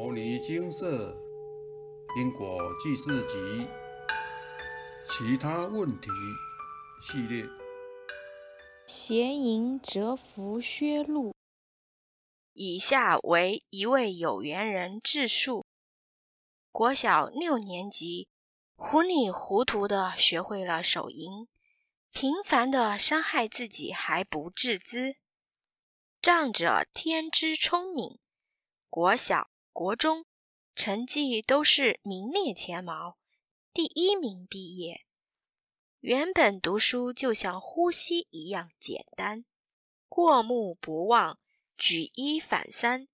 摩尼精舍因果记事集其他问题系列，邪淫折服薛录。以下为一位有缘人自述：国小六年级，糊里糊涂的学会了手淫，频繁的伤害自己还不自知。仗着天资聪明，国小、国中成绩都是名列前茅，第一名毕业。原本读书就像呼吸一样简单，过目不忘，举一反三，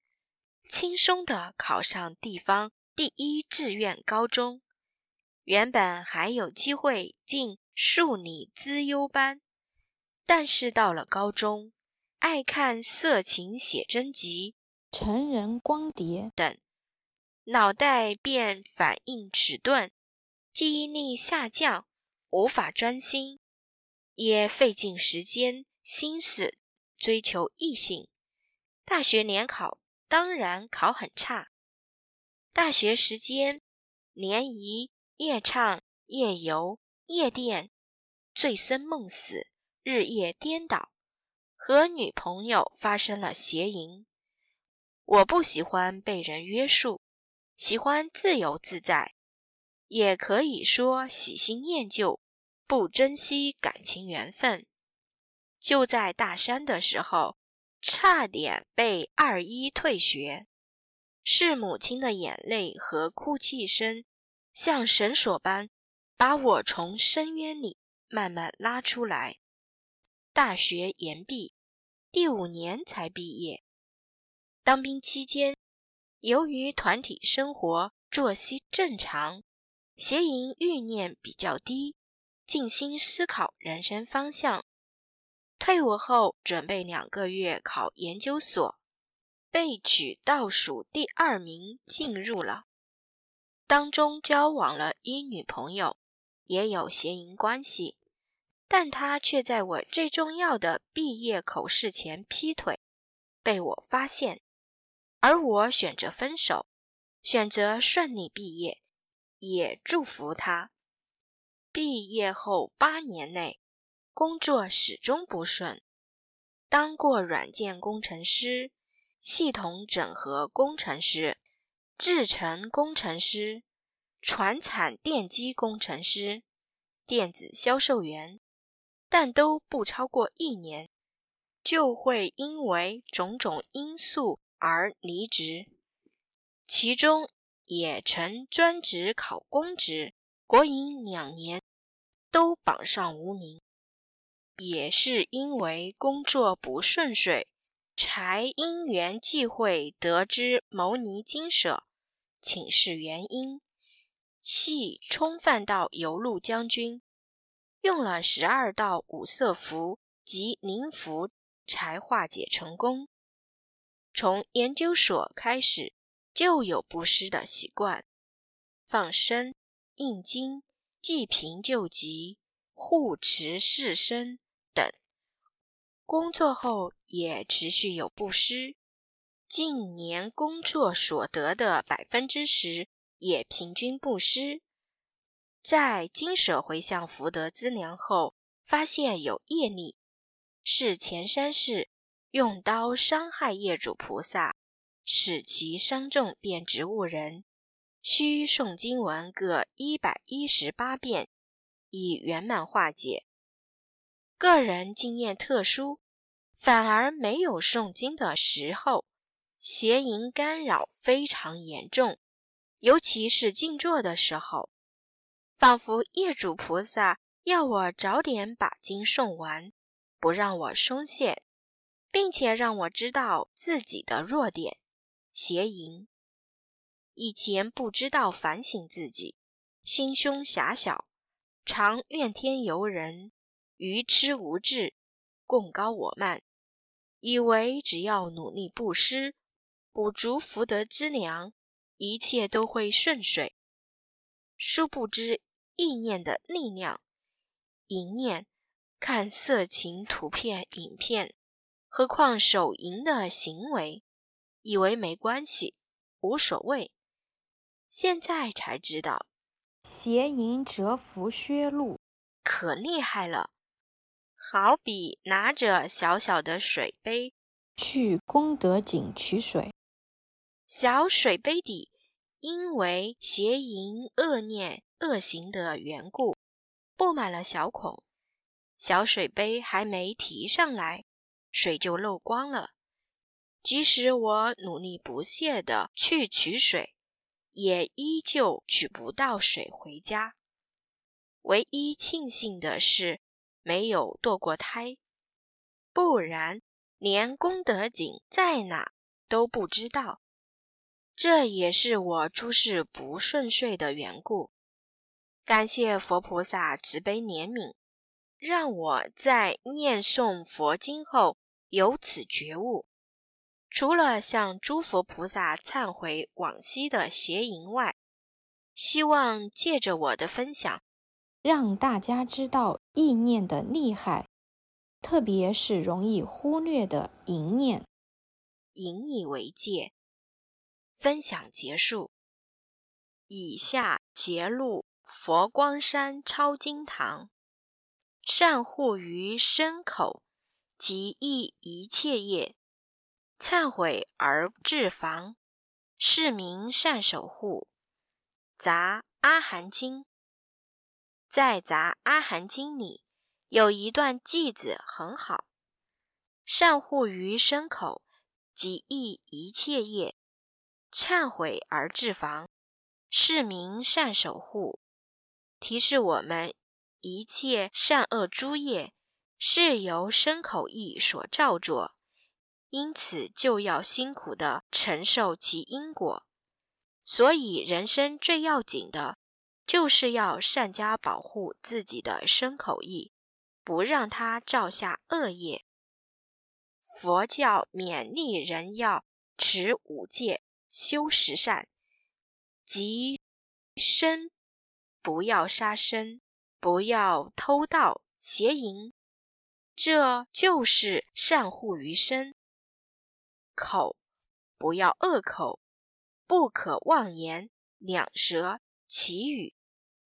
轻松的考上地方第一志愿高中。原本还有机会进数理资优班，但是到了高中。爱看色情写真集、成人光碟等，脑袋便反应迟钝，记忆力下降，无法专心，也费尽时间心思追求异性。大学联考当然考很差。大学时间，联谊、夜唱、夜游、夜店，醉生梦死，日夜颠倒。和女朋友发生了邪淫，我不喜欢被人约束，喜欢自由自在，也可以说喜新厌旧，不珍惜感情缘分。就在大三的时候，差点被二一退学，是母亲的眼泪和哭泣声，像绳索般把我从深渊里慢慢拉出来。大学延毕。第五年才毕业。当兵期间，由于团体生活作息正常，邪淫欲念比较低，静心思考人生方向。退伍后，准备两个月考研究所，被取倒数第二名进入了。当中交往了一女朋友，也有邪淫关系。但他却在我最重要的毕业口试前劈腿，被我发现，而我选择分手，选择顺利毕业，也祝福他。毕业后八年内，工作始终不顺，当过软件工程师、系统整合工程师、制程工程师、船产电机工程师、电子销售员。但都不超过一年，就会因为种种因素而离职。其中也曾专职考公职，国营两年都榜上无名。也是因为工作不顺遂，才因缘际会得知牟尼精舍，请示原因，系冲犯到游路将军。用了十二道五色符及灵符才化解成功。从研究所开始就有布施的习惯，放生、印经、济贫救急、护持世身等。工作后也持续有布施，近年工作所得的百分之十也平均布施。在金舍回向福德资粮后，发现有业力，是前三世用刀伤害业主菩萨，使其伤重变植物人，需诵经文各一百一十八遍，以圆满化解。个人经验特殊，反而没有诵经的时候，邪淫干扰非常严重，尤其是静坐的时候。仿佛业主菩萨要我早点把经诵完，不让我松懈，并且让我知道自己的弱点——邪淫。以前不知道反省自己，心胸狭小，常怨天尤人，愚痴无智，贡高我慢，以为只要努力布施，补足福德之粮，一切都会顺遂。殊不知。意念的力量，一念看色情图片、影片，何况手淫的行为，以为没关系，无所谓。现在才知道，邪淫折服薛禄，可厉害了。好比拿着小小的水杯去功德井取水，小水杯底因为邪淫恶念恶行的缘故，布满了小孔，小水杯还没提上来，水就漏光了。即使我努力不懈地去取水。也依旧取不到水回家。唯一庆幸的是，没有堕过胎，不然连功德井在哪都不知道。这也是我诸事不顺遂的缘故。感谢佛菩萨慈悲怜悯，让我在念诵佛经后由此觉悟。除了向诸佛菩萨忏悔往昔的邪淫外，希望借着我的分享，让大家知道意念的厉害，特别是容易忽略的淫念。引以为戒。分享结束。以下节录佛光山抄经堂：善护于身口，及益一切业。忏悔而治防，是名善守护。杂阿含经，在杂阿含经里有一段句子很好：善护于身口，即益一切业；忏悔而治防，是名善守护。提示我们，一切善恶诸业是由身口意所造作。因此，就要辛苦的承受其因果。所以，人生最要紧的，就是要善加保护自己的身口意，不让它造下恶业。佛教勉励人要持五戒，修十善，即身不要杀生，不要偷盗邪淫，这就是善护于身。口不要恶口，不可妄言两舌绮语，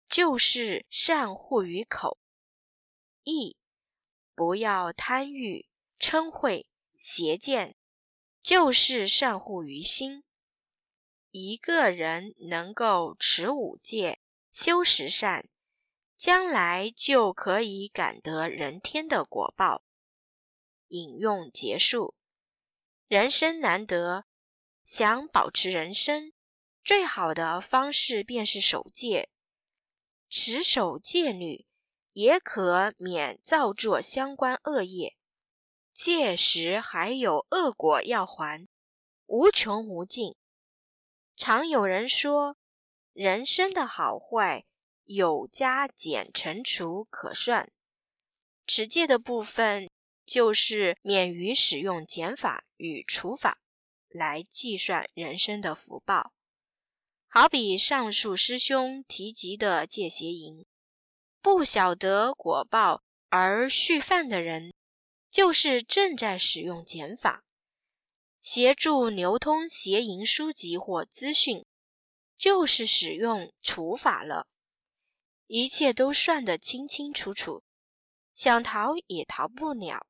就是善护于口；意不要贪欲嗔恚邪见，就是善护于心。一个人能够持五戒、修十善，将来就可以感得人天的果报。引用结束。人生难得，想保持人生，最好的方式便是守戒。持守戒律，也可免造作相关恶业。届时还有恶果要还，无穷无尽。常有人说，人生的好坏有加减乘除可算，持戒的部分。就是免于使用减法与除法来计算人生的福报，好比上述师兄提及的戒邪淫，不晓得果报而续犯的人，就是正在使用减法，协助流通邪淫书籍或资讯，就是使用除法了，一切都算得清清楚楚，想逃也逃不了。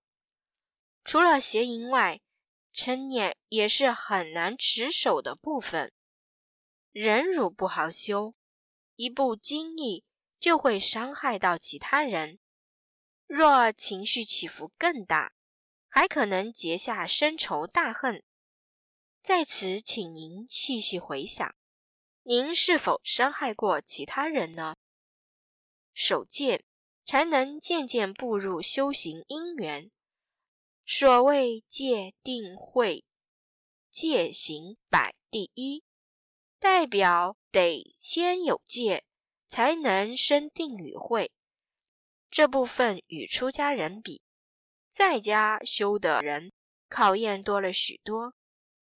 除了邪淫外，嗔念也是很难持守的部分。忍辱不好修，一不经意就会伤害到其他人。若情绪起伏更大，还可能结下深仇大恨。在此，请您细细回想，您是否伤害过其他人呢？守戒，才能渐渐步入修行因缘。所谓戒定慧，戒行摆第一，代表得先有戒，才能生定与慧。这部分与出家人比，在家修的人考验多了许多。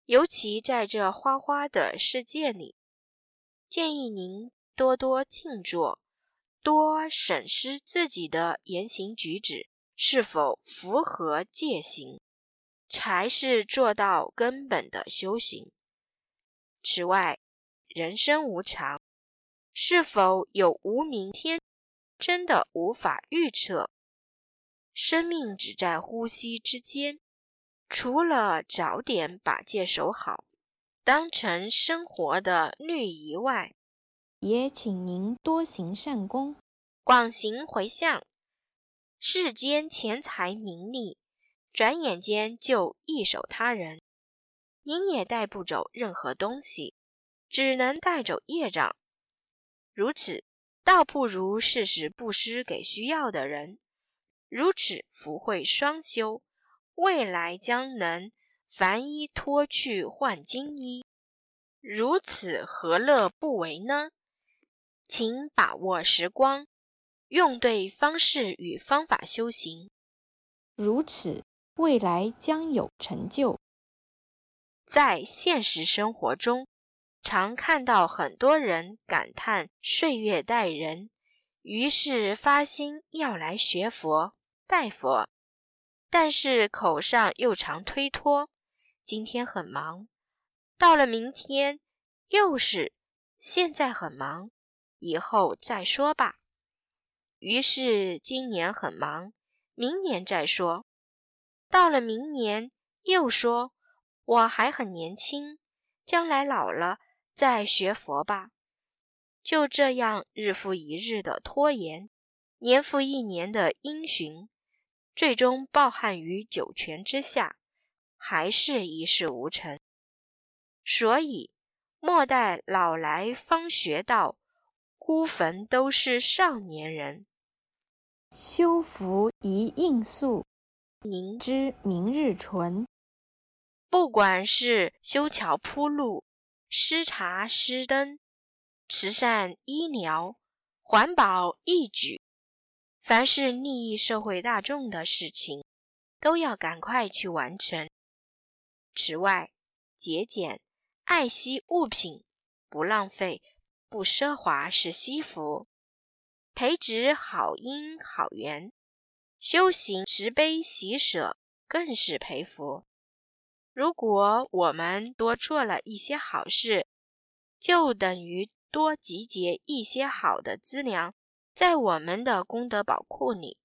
尤其在这花花的世界里，建议您多多静坐，多审视自己的言行举止。是否符合戒行，才是做到根本的修行。此外，人生无常，是否有无明天，真的无法预测。生命只在呼吸之间，除了早点把戒守好，当成生活的律仪外，也请您多行善功，广行回向。世间钱财名利，转眼间就易手他人。您也带不走任何东西，只能带走业障。如此，倒不如适时布施给需要的人。如此福慧双修，未来将能凡衣脱去换金衣。如此何乐不为呢？请把握时光，用对方式与方法修行。如此，未来将有成就。在现实生活中，常看到很多人感叹岁月待人，于是发心要来学佛、拜佛，但是口上又常推脱。今天很忙，到了明天又是现在很忙，以后再说吧。于是今年很忙，明年再说，到了明年又说。我还很年轻，将来老了再学佛吧。就这样日复一日的拖延，年复一年的因循，最终抱憾于九泉之下，还是一事无成。所以莫待老来方学道，孤坟都是少年人。修福宜应速，宁知明日存。不管是修桥铺路、施茶施灯、慈善医疗、环保义举，凡是利益社会大众的事情，都要赶快去完成。此外，节俭、爱惜物品、不浪费、不奢华是惜福，培植好因好缘，修行慈悲喜舍更是培福。如果我们多做了一些好事，就等于多集结一些好的资粮在我们的功德宝库里，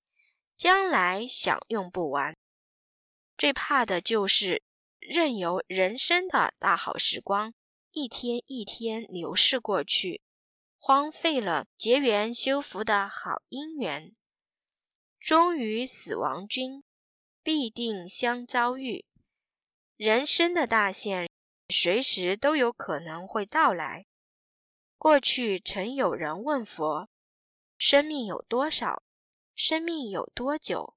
将来享用不完。最怕的就是任由人生的大好时光一天一天流逝过去，荒废了结缘修福的好姻缘，终于死亡君必定相遭遇。人生的大限，随时都有可能会到来。过去曾有人问佛：“生命有多少？生命有多久？”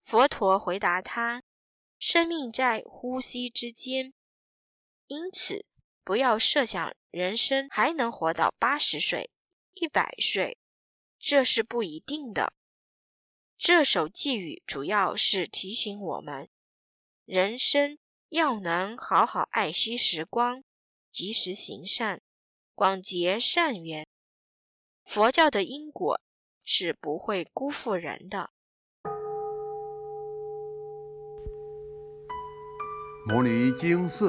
佛陀回答他：“生命在呼吸之间。”因此，不要设想人生还能活到八十岁、一百岁，这是不一定的。这首寄语主要是提醒我们，人生。要能好好爱惜时光，及时行善，广结善缘，佛教的因果是不会辜负人的。摩尼经寺